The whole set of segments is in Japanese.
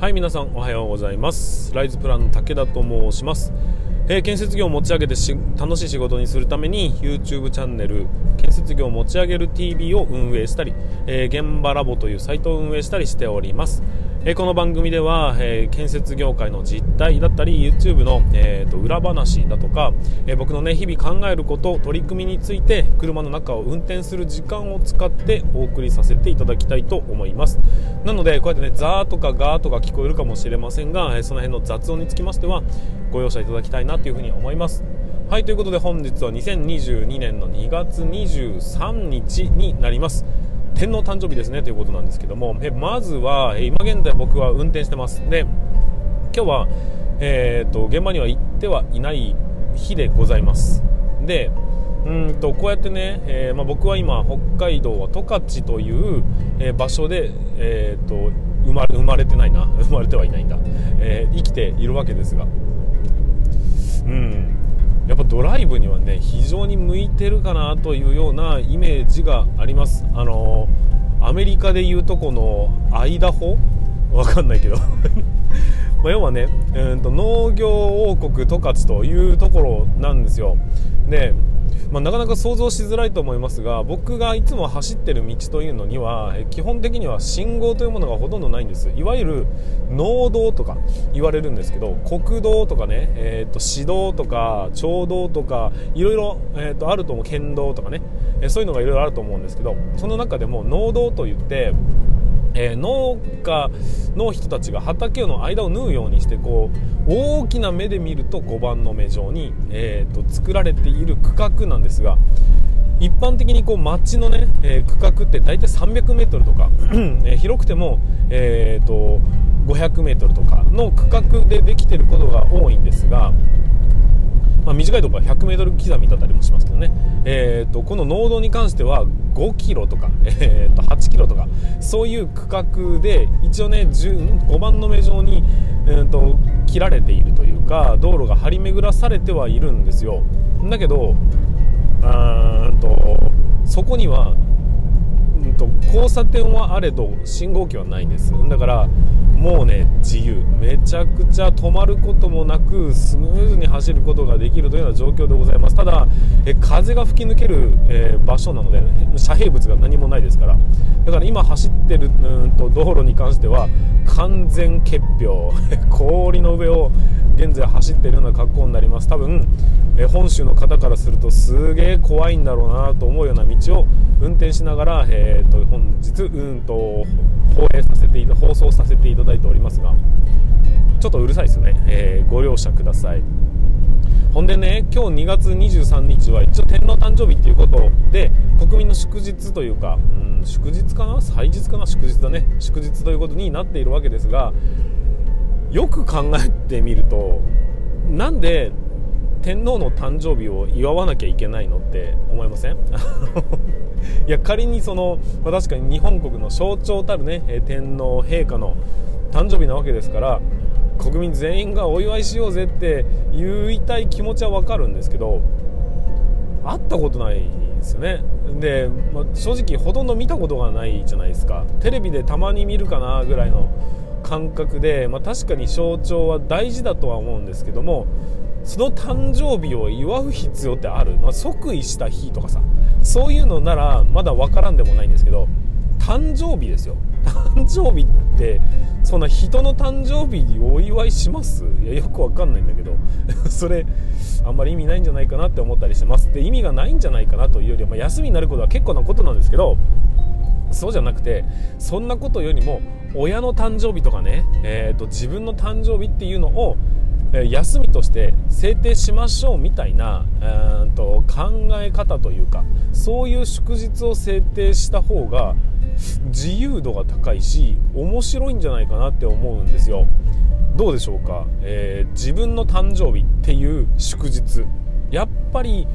はい皆さんおはようございます。ライズプランの武田と申します、えー、建設業を持ち上げて楽しい仕事にするために YouTube チャンネル建設業を持ち上げる TV を運営したり、えー、現場ラボというサイトを運営したりしております。えこの番組では、え建設業界の実態だったり YouTube の、えーと、裏話だとか、え僕の、ね、日々考えること取り組みについて車の中を運転する時間を使ってお送りさせていただきたいと思います。なのでこうやってねザーとかガーとか聞こえるかもしれませんが、えその辺の雑音につきましてはご容赦いただきたいなというふうに思います。はいということで本日は2022年の2月23日になります。天皇誕生日ですねということなんですけどもえまずは今現在僕は運転してます。で今日は、えーと、現場には行ってはいない日でございます。でうんとこうやってね、えー、まあ、僕は今北海道は十勝という、えー、場所で、えーと、生まれ生まれてないな。生まれてはいないんだ、えー、生きているわけですが。うん。やっぱドライブにはね非常に向いてるかなというようなイメージがあります。あのアメリカでいうとこのアイダホ？わかんないけど。ま要はね、えーと農業王国十勝というところなんですよ。でまあ、なかなか想像しづらいと思いますが僕がいつも走ってる道というのには基本的には信号というものがほとんどないんです。いわゆる農道とか言われるんですけど国道とかね、えー、と市道とか町道とかいろいろ、えー、とあると思う県道とかねそういうのがいろいろあると思うんですけどその中でも農道といってえー、農家の人たちが畑の間を縫うようにしてこう大きな目で見ると5番の目状に、えーと、作られている区画なんですが一般的にこう町のね、えー、区画って大体 300m とか、え、広くても、えーと、500m とかの区画でできてることが多いんですが、短いところは 100m 刻みだったりもしますけどね、えーと、この農道に関しては5キロとか、えー、と8キロとかそういう区画で一応ね5番の目状に、えーと、切られているというか道路が張り巡らされてはいるんですよ。だけどうんとそこにはと交差点はあれど信号機はないんです。だからもうね自由。めちゃくちゃ止まることもなくスムーズに走ることができるというような状況でございます。ただえ風が吹き抜ける、えー、場所なので遮蔽物が何もないですから。だから今走ってるうんと道路に関しては完全結氷 氷の上を現在走っているような格好になります。多分え本州の方からするとすげえ怖いんだろうなと思うような道を運転しながら、えーと、本日うんと放映させて放送させていただいておりますがちょっとうるさいですよね、えー、ご容赦ください。ほんでね今日2月23日は一応天皇誕生日っていうことで国民の祝日というか、うん、祝日かな？祭日かな？祝日だね。祝日ということになっているわけですがよく考えてみるとなんで天皇の誕生日を祝わなきゃいけないのって思いません？いや仮にその、まあ、確かに日本国の象徴たるね天皇陛下の誕生日なわけですから国民全員がお祝いしようぜって言いたい気持ちは分かるんですけど会ったことないですよね。で、まあ、正直ほとんど見たことがないじゃないですか。テレビでたまに見るかなぐらいの感覚で、まあ、確かに象徴は大事だとは思うんですけどもその誕生日を祝う必要ってある、まあ、即位した日とかさそういうのならまだ分からんでもないんですけど誕生日ですよ。誕生日ってそんな人の誕生日にお祝いします？いやよくわかんないんだけど それあんまり意味ないんじゃないかなって思ったりしてます。で意味がないんじゃないかなというよりは、まあ、休みになることは結構なことなんですけどそうじゃなくてそんなことよりも親の誕生日とかね、えーと、自分の誕生日っていうのを休みとして制定しましょうみたいな、えーと考え方というかそういう祝日を制定した方が自由度が高いし面白いんじゃないかなって思うんですよ。どうでしょうか、えー、自分の誕生日っていう祝日。やっぱり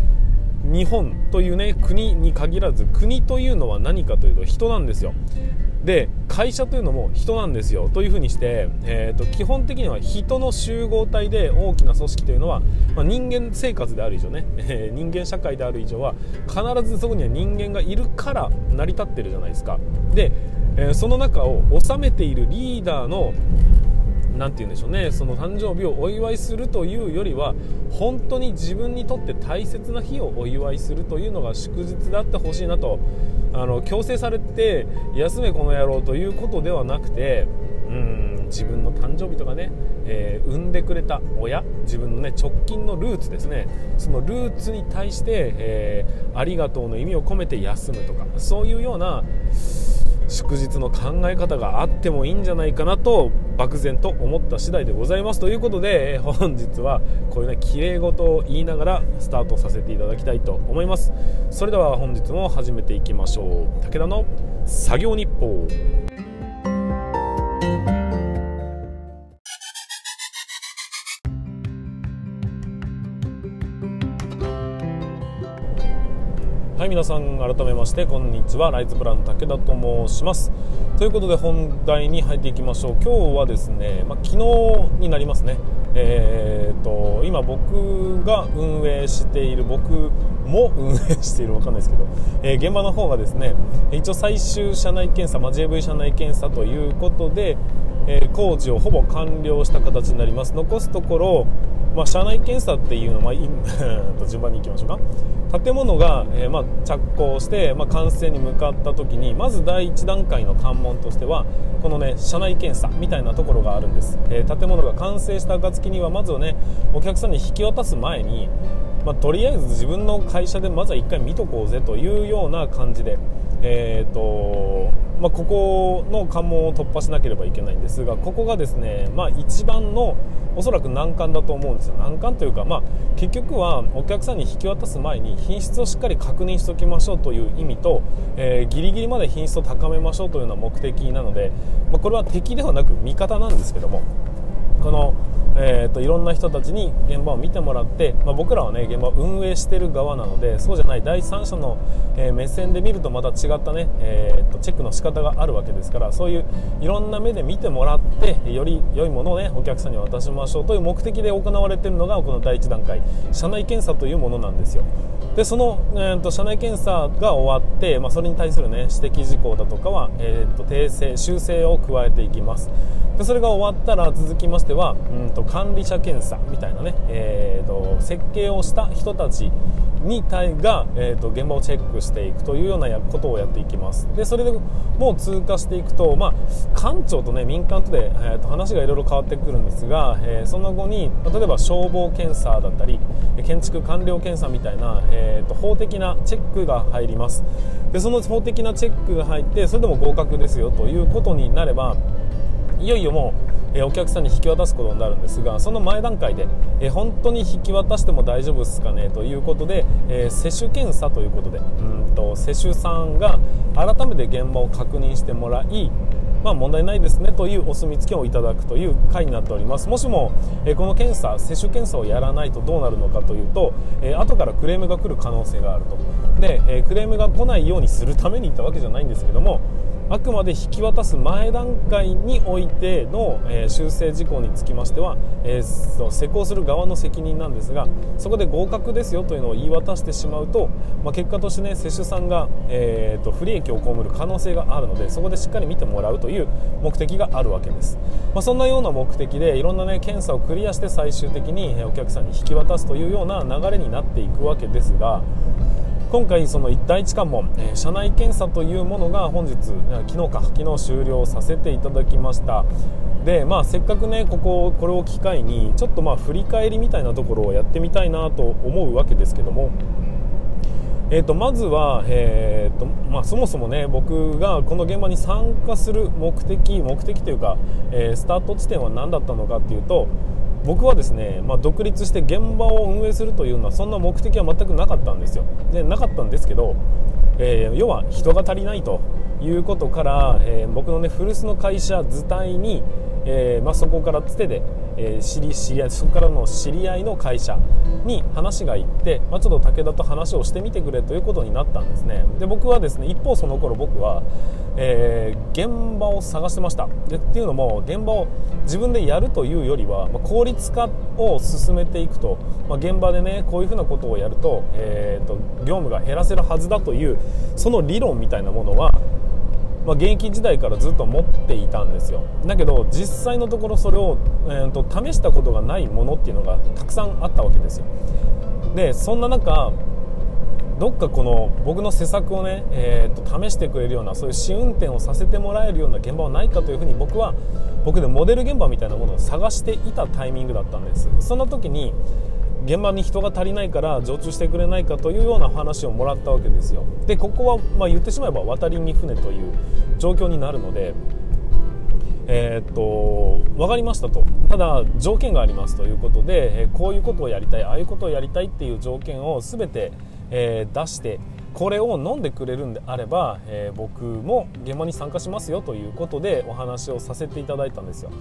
日本というね国に限らず国というのは何かというと人なんですよ。で会社というのも人なんですよというふうにして、えーと、基本的には人の集合体で大きな組織というのは、まあ、人間生活である以上ね、えー、人間社会である以上は必ずそこには人間がいるから成り立ってるじゃないですか。で、えー、その中を治めているリーダーの何て言うんでしょうね。その誕生日をお祝いするというよりは本当に自分にとって大切な日をお祝いするというのが祝日であってほしいなとあの強制されて休めこの野郎ということではなくてうん自分の誕生日とかね、えー、産んでくれた親自分のね直近のルーツですね。そのルーツに対して、えー、ありがとうの意味を込めて休むとかそういうような祝日の考え方があってもいいんじゃないかなと漠然と思った次第でございます。ということで本日はこういうね綺麗事を言いながらスタートさせていただきたいと思います。それでは本日も始めていきましょう。武田の作業日報。はい皆さん改めましてこんにちは。ライズプラン武田と申します。ということで本題に入っていきましょう。今日はですね、まあ、昨日になりますね。えーと、今僕が運営している僕も運営しているわかんないですけど、えー、現場の方がですね一応最終社内検査、まあ、JV 社内検査ということで、え、工事をほぼ完了した形になります。残すところまあ、社内検査っていうのは、まあ、順番にいきましょうか。建物が、えー、まあ、着工して、ま、完成に向かった時にまず第1段階の関門としてはこのね社内検査みたいなところがあるんです、えー、建物が完成した暁にはまずはねお客さんに引き渡す前にま、とりあえず自分の会社でまずは1回見とこうぜというような感じで、えーとまあ、ここの関門を突破しなければいけないんですがここがですね、まあ、一番のおそらく難関だと思うんですよ。難関というか、まあ、結局はお客さんに引き渡す前に品質をしっかり確認しておきましょうという意味と、えー、ギリギリまで品質を高めましょうというような目的なので、まあ、これは敵ではなく味方なんですけどもこのえーと、いろんな人たちに現場を見てもらって、まあ、僕らはね現場を運営している側なのでそうじゃない第三者の、えー、目線で見るとまた違ったね、えーと、チェックの仕方があるわけですからそういういろんな目で見てもらってより良いものをねお客さんに渡しましょうという目的で行われているのがこの第1段階社内検査というものなんですよ。でその、えーと、社内検査が終わって、まあ、それに対する、ね、指摘事項だとかは、えー、と訂正修正を加えていきます。でそれが終わったら続きましてはうんと管理者検査みたいなね、えーと、設計をした人たちに対が、えーと、現場をチェックしていくというようなことをやっていきます。でそれでもう通過していくと、まあ、官庁と、ね、民間とで、えー、と話がいろいろ変わってくるんですが、えー、その後に例えば消防検査だったり建築完了検査みたいな、えー、と法的なチェックが入ります。でその法的なチェックが入ってそれでも合格ですよということになればいよいよもうえお客さんに引き渡すことになるんですがその前段階で、え本当に引き渡しても大丈夫ですかねということで、え接種検査ということでうんと接種さんが改めて現場を確認してもらいまあ、問題ないですねというお墨付きをいただくという回になっております。もしも、えこの検査接種検査をやらないとどうなるのかというと、え後からクレームが来る可能性があると。で、えクレームが来ないようにするために行ったわけじゃないんですけどもあくまで引き渡す前段階においての、えー、修正事項につきましては、えー、施工する側の責任なんですがそこで合格ですよというのを言い渡してしまうと、まあ、結果として、ね、接種さんが、えーと、不利益を被る可能性があるのでそこでしっかり見てもらうという目的があるわけです、まあ、そんなような目的でいろんな、ね、検査をクリアして最終的にお客さんに引き渡すというような流れになっていくわけですが今回その第一関門、えー、社内検査というものが本日昨日か昨日終了させていただきました。でまあせっかくねこここれを機会にちょっとまあ振り返りみたいなところをやってみたいなと思うわけですけども。えーと、まずは、えーとまあ、そもそもね僕がこの現場に参加する目的目的というか、えー、スタート地点は何だったのかっていうと僕はですね、まあ、独立して現場を運営するというのはそんな目的は全くなかったんですよ。でなかったんですけど、えー、要は人が足りないということから、えー、僕のね古巣の会社図体に、えーまあ、そこからつてで、えー、知り知り合いそこからの知り合いの会社に話が行って、まあ、ちょっと武田と話をしてみてくれということになったんですね。で僕はですね一方その頃僕は、えー、現場を探してました。でっていうのも現場を自分でやるというよりは、まあ、効率化を進めていくと、まあ、現場でねこういうふうなことをやると,、えーと業務が減らせるはずだというその理論みたいなものはまあ、現役時代からずっと持っていたんですよ。だけど実際のところそれを、えーと、試したことがないものっていうのがたくさんあったわけですよ。でそんな中どっかこの僕の施策をね、えーと、試してくれるようなそういう試運転をさせてもらえるような現場はないかというふうに僕は僕でモデル現場みたいなものを探していたタイミングだったんです。そんな時に現場に人が足りないから常駐してくれないかというような話をもらったわけですよ。でここはまあ言ってしまえば渡りに船という状況になるのでえー、っと分かりましたと。ただ条件がありますということで、えこういうことをやりたいああいうことをやりたいっていう条件を全て、えー、出してこれを飲んでくれるんであれば、えー、僕も現場に参加しますよということでお話をさせていただいたんですよ。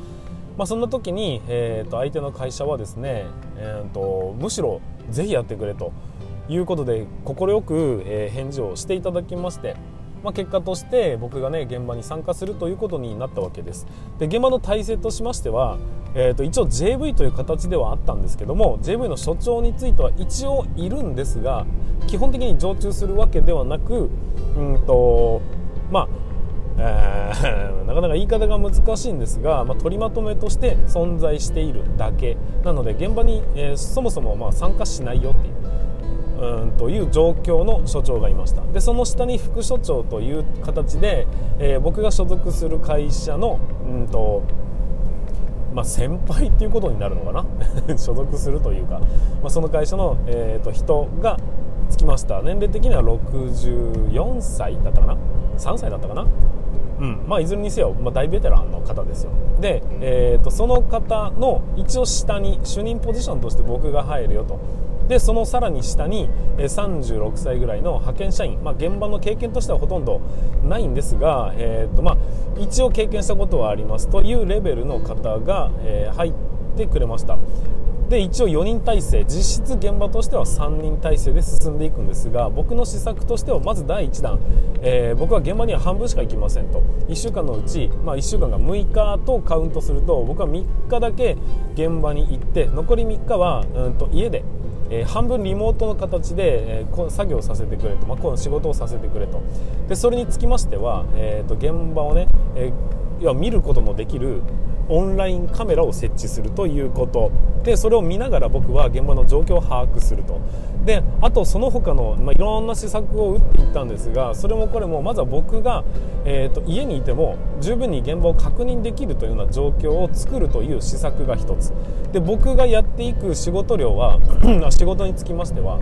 まあ、そんな時に、えー、と相手の会社はですね、えーと、むしろぜひやってくれということで快く、え、返事をしていただきまして、まあ、結果として僕がね現場に参加するということになったわけです。で現場の体制としましては、えー、と一応 JV という形ではあったんですけども JV の所長については一応いるんですが基本的に常駐するわけではなくうんとまあえー、なかなか言い方が難しいんですが、まあ、取りまとめとして存在しているだけなので現場に、えー、そもそもまあ参加しないよっていううんという状況の所長がいました。でその下に副所長という形で、えー、僕が所属する会社のうんとまあ、先輩っていうことになるのかな？所属するというか、まあ、その会社の、えー、と人がつきました。年齢的には64歳だったかな？3歳だったかな？うん。まあ、いずれにせよ、まあ、大ベテランの方ですよ。で、えーと、その方の一応下に主任ポジションとして僕が入るよと。でそのさらに下に36歳ぐらいの派遣社員、まあ、現場の経験としてはほとんどないんですが、えーとまあ、一応経験したことはありますというレベルの方が、えー、入ってくれましたで一応4人体制実質現場としては3人体制で進んでいくんですが僕の施策としてはまず第1弾、えー、僕は現場には半分しか行きませんと。1週間のうち、まあ、1週間が6日とカウントすると僕は3日だけ現場に行って残り3日は、うんと家でえ、半分リモートの形で、えー、作業をさせてくれと、まあ、この仕事をさせてくれと。でそれにつきましては、えーと、現場をね、えー、要は見ることのできるオンラインカメラを設置するということ。でそれを見ながら僕は現場の状況を把握すると。であとその他の、まあ、いろんな施策を打っていったんですがそれもこれもまずは僕が、えーと、家にいても十分に現場を確認できるというような状況を作るという施策が1つ。で僕がやっていく仕事量は 仕事につきましては、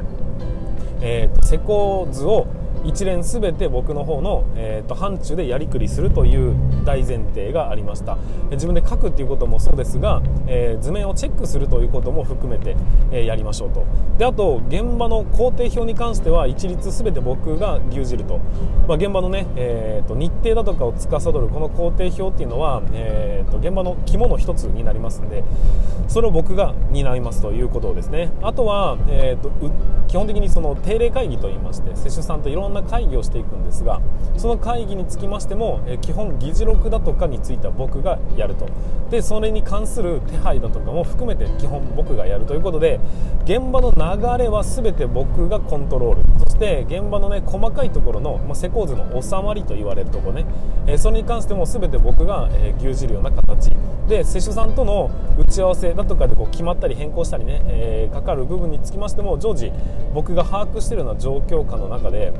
えーと施工図を一連全て僕の方の、えーと、範疇でやりくりするという大前提がありました。自分で書くっていうこともそうですが、えー、図面をチェックするということも含めて、えー、やりましょうと。であと現場の工程表に関しては一律全て僕が牛耳ると、まあ、現場のね、えーと、日程だとかを司るこの工程表っていうのは、えーと、現場の肝の一つになりますのでそれを僕が担いますということですね。あとは、えー、と基本的にその定例会議といいまして施主さんといろんなんな会議をしていくんですがその会議につきましても、え基本議事録だとかについては僕がやると。でそれに関する手配だとかも含めて基本僕がやるということで現場の流れは全て僕がコントロール。そして現場のね細かいところの、まあ、施工図の収まりと言われるところね、えそれに関しても全て僕が、え牛耳るような形。で施主さんとの打ち合わせだとかでこう決まったり変更したりね、えー、かかる部分につきましても常時僕が把握しているような状況下の中で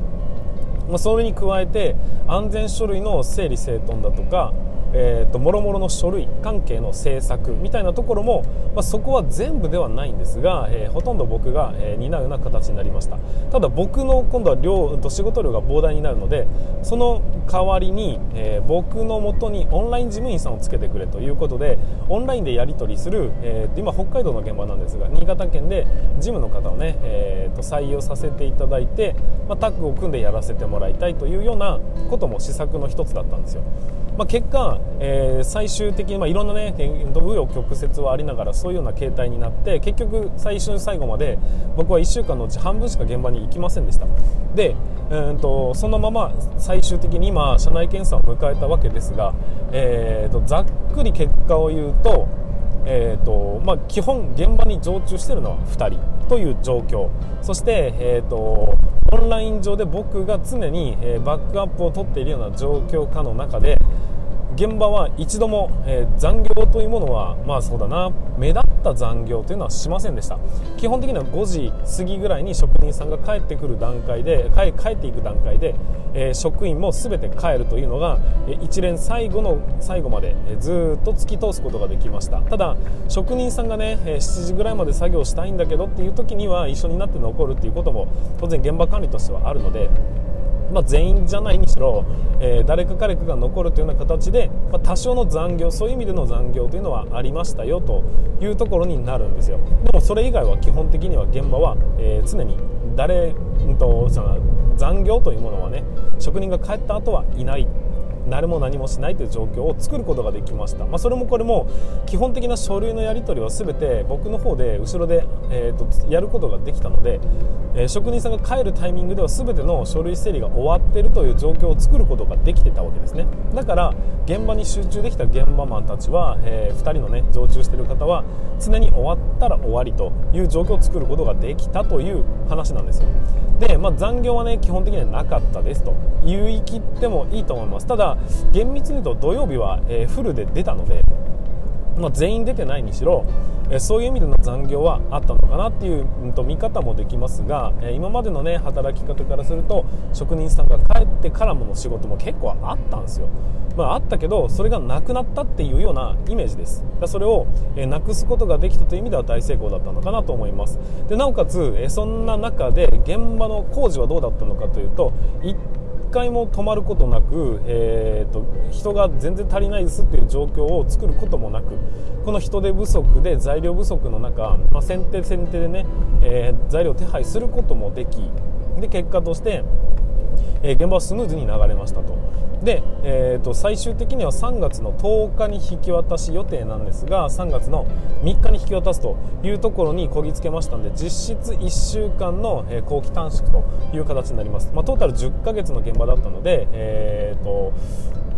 まあ、それに加えて安全書類の整理整頓だとかえーと、もろもろの書類関係の政策みたいなところも、まあ、そこは全部ではないんですが、えー、ほとんど僕が、えー、担うような形になりました。ただ僕の今度は量と仕事量が膨大になるのでその代わりに、えー、僕のもとにオンライン事務員さんをつけてくれということでオンラインでやり取りする、えー、今北海道の現場なんですが新潟県で事務の方をね、えーと、採用させていただいて、まあ、タッグを組んでやらせてもらいたいというようなことも施策の一つだったんですよ。まあ、結果、えー、最終的に、まあ、いろんなね紆余曲折はありながらそういうような形態になって結局最終最後まで僕は1週間のうち半分しか現場に行きませんでした。で、えーと、そのまま最終的に今社内検査を迎えたわけですが、えーと、ざっくり結果を言うと,、えーとまあ、基本現場に常駐しているのは2人という状況。そして、えーとオンライン上で僕が常に、バックアップを取っているような状況下の中で現場は一度も、えー、残業というものはまあそうだな目立った残業というのはしませんでした。基本的には5時過ぎぐらいに職人さんが帰ってくる段階で帰帰っていく段階で、えー、職員も全て帰るというのが、えー、一連最後の最後まで、えー、ずっと突き通すことができました。ただ職人さんがね、えー、7時ぐらいまで作業したいんだけどっていう時には一緒になって残るっていうことも当然現場管理としてはあるのでまあ、全員じゃないにしろ、えー、誰か彼かが残るというような形で、まあ、多少の残業そういう意味での残業というのはありましたよというところになるんですよ。でもそれ以外は基本的には現場は、えー、常に誰、うんと、その残業というものはね職人が帰った後はいない。誰も何もしないという状況を作ることができました、まあ、それもこれも基本的な書類のやり取りは全て僕の方で後ろで、えーと、やることができたので、えー、職人さんが帰るタイミングでは全ての書類整理が終わっているという状況を作ることができてたわけですね。だから現場に集中できた現場マンたちは、えー、2人のね常駐している方は常に終わったら終わりという状況を作ることができたという話なんですよ。で、まあ、残業はね基本的にはなかったですと言い切ってもいいと思います。ただ厳密に言うと土曜日は、え、フルで出たので、まあ、全員出てないにしろ、え、そういう意味での残業はあったのかなっていう、うん、と見方もできますが、え、今までのね働き方からすると職人さんが帰ってからもの仕事も結構あったんですよ。まあ、あったけどそれがなくなったっていうようなイメージです。だそれを、え、なくすことができたという意味では大成功だったのかなと思います。でなおかつ、え、そんな中で現場の工事はどうだったのかというと回も止まることなく、えーと、人が全然足りないですっていう状況を作ることもなくこの人手不足で材料不足の中、まあ、先手先手でね、えー、材料手配することもできで結果としてえー、現場はスムーズに流れましたと。で、えーと、最終的には3月の10日に引き渡し予定なんですが3月の3日に引き渡すというところにこぎつけましたので実質1週間の、えー、後期短縮という形になります、まあ、トータル10ヶ月の現場だったので、えーと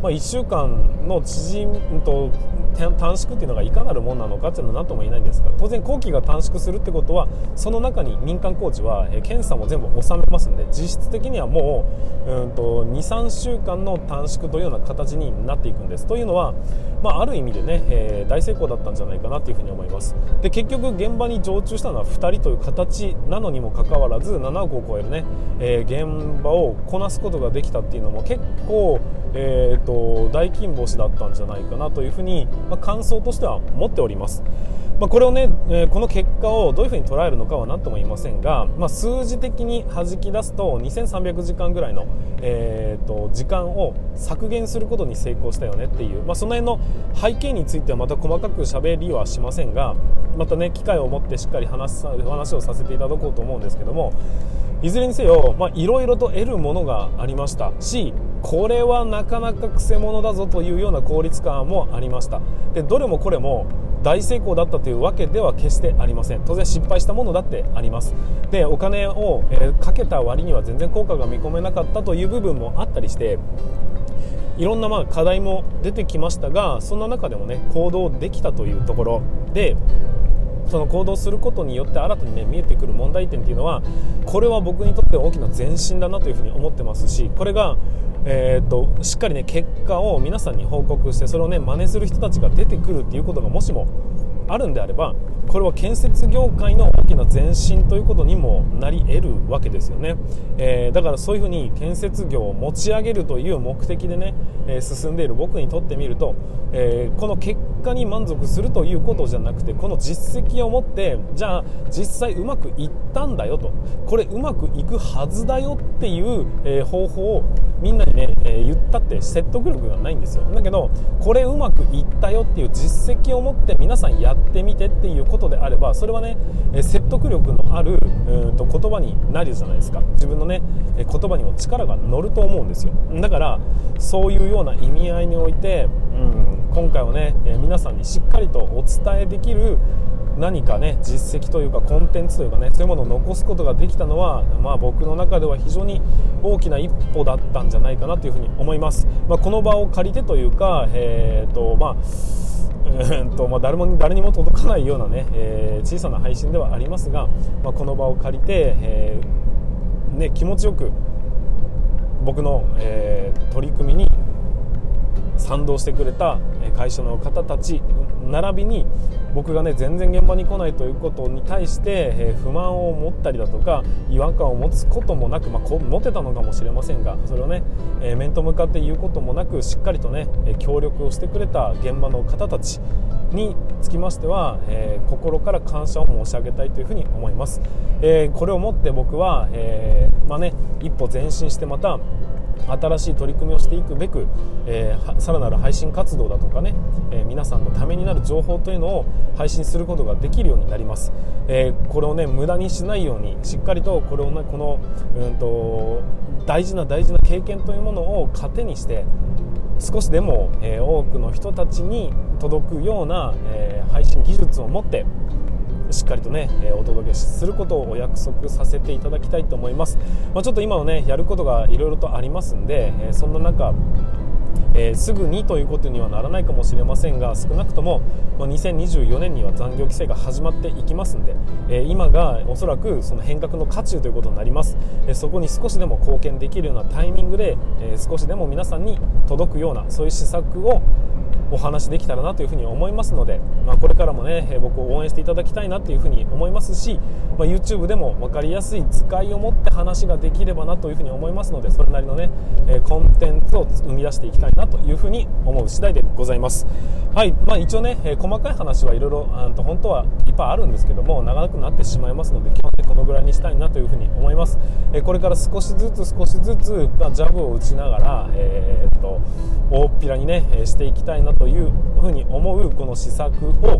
まあ、1週間の縮むと短縮っていうのがいかなるもんなのかっていうのは何とも言えないんですが当然工期が短縮するってことはその中に民間工事は、検査も全部収めますんで実質的にはもううんと23週間の短縮というような形になっていくんです。というのは、まあ、ある意味でね、えー、大成功だったんじゃないかなというふに思います。で結局現場に常駐したのは2人という形なのにもかかわらず7億を超えるね、えー、現場をこなすことができたっていうのも結構えーと、大金星だったんじゃないかなというふうに、まあ、感想としては持っております。まあ、これをね、えー、この結果をどういうふうに捉えるのかは何とも言いませんが、まあ、数字的に弾き出すと2300時間ぐらいの、えーと、時間を削減することに成功したよねっていう、まあ、その辺の背景についてはまた細かく喋りはしませんがまたね機会を持ってしっかり話話をさせていただこうと思うんですけどもいずれにせよいろいろと得るものがありました。しこれはなかなかくせ者だぞというような効率感もありました。でどれもこれも大成功だったというわけでは決してありません。当然失敗したものだってあります。でお金を、え、かけた割には全然効果が見込めなかったという部分もあったりしていろんなまあ課題も出てきましたがそんな中でもね行動できたというところでその行動することによって新たに、ね、見えてくる問題点っていうのはこれは僕にとって大きな前進だなというふうに思ってますしこれがえーと、しっかりね結果を皆さんに報告してそれをね真似する人たちが出てくるっていうことがもしもあるんであればこれは建設業界の大きな前進ということにもなり得るわけですよね、えー、だからそういうふうに建設業を持ち上げるという目的でね、えー、進んでいる僕にとってみると、えー、この結果に満足するということじゃなくてこの実績を持ってじゃあ実際うまくいったんだよと。これうまくいくはずだよっていう、え方法をみんなにね、え言ったって説得力がないんですよ。だけどこれうまくいったよっていう実績を持って皆さんやってみてっていうことであればそれはねえ説得力のあるうんと言葉になるじゃないですか。自分のねえ言葉にも力が乗ると思うんですよ。だからそういうような意味合いにおいて、うん、今回はねえ皆さんにしっかりとお伝えできる何かね実績というかコンテンツというかねそういうものを残すことができたのは、まあ、僕の中では非常に大きな一歩だったんじゃないかなというふうに思います、まあ、この場を借りてというか、えーとまあ とま、誰も誰にも届かないようなね、えー、小さな配信ではありますが、まあ、この場を借りて、えーね、気持ちよく僕の、えー、取り組みに賛同してくれた会社の方たち並びに僕がね全然現場に来ないということに対して、え不満を持ったりだとか違和感を持つこともなく、まあ、こ持てたのかもしれませんがそれをね、え面と向かって言うこともなくしっかりとね協力をしてくれた現場の方たちにつきましては、えー、心から感謝を申し上げたいというふに思います、えー、これをもって僕は、えー、まあね、一歩前進してまた新しい取り組みをしていくべく、えー、さらなる配信活動だとかね、えー、皆さんのためになる情報というのを配信することができるようになります、えー、これをね無駄にしないようにしっかりとこれをねこのうんと大事な大事な経験というものを糧にして少しでも、え多くの人たちに届くような、え配信技術を持ってしっかりとね、えお届けすることをお約束させていただきたいと思います、まあ、ちょっと今はねやることがいろいろとありますんで、えそんな中えー、すぐにということにはならないかもしれませんが少なくとも2024年には残業規制が始まっていきますので、えー、今がおそらくその変革の渦中ということになります、えー、そこに少しでも貢献できるようなタイミングで、え少しでも皆さんに届くようなそういう施策をお話できたらなというふに思いますので、まあ、これからもね僕を応援していただきたいなというふに思いますし、まあ、YouTube でも分かりやすい図解を持って話ができればなというふに思いますのでそれなりのねコンテンツを生み出していきたいなというふに思う次第でございます。はい、まあ、一応ねえ細かい話はいろいろ本当はいっぱいあるんですけども長くなってしまいますので今日はねこのぐらいにしたいなというふに思います。えこれから少しずつ少しずつまジャブを打ちながら、えー、っと大っぴらにねしていきたいなというふうに思うこの施策を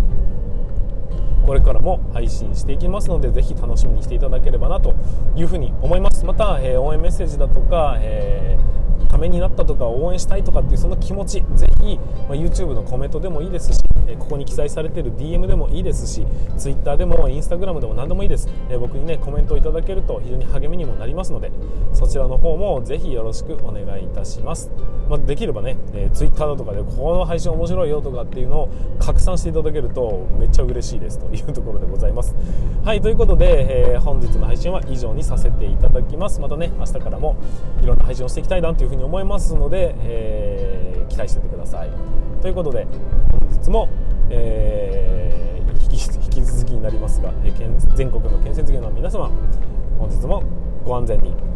これからも配信していきますのでぜひ楽しみにしていただければなというふに思います。また、えー、応援メッセージだとか、えーためになったとか応援したいとかっていうその気持ちぜひ、まあ、YouTube のコメントでもいいですし、えここに記載されている DM でもいいですし Twitter でも Instagram でも何でもいいです、え僕にねコメントをいただけると非常に励みにもなりますのでそちらの方もぜひよろしくお願いいたします、まあ、できればね、え Twitter だとかでこの配信面白いよとかっていうのを拡散していただけるとめっちゃ嬉しいですというところでございます。はいということで、えー、本日の配信は以上にさせていただきます。またね明日からもいろんな配信をしていきたいなというふうに思いますので、えー、期待しててください。ということで本日も、えー、引き続きになりますが、え全国の建設業の皆様本日もご安全に。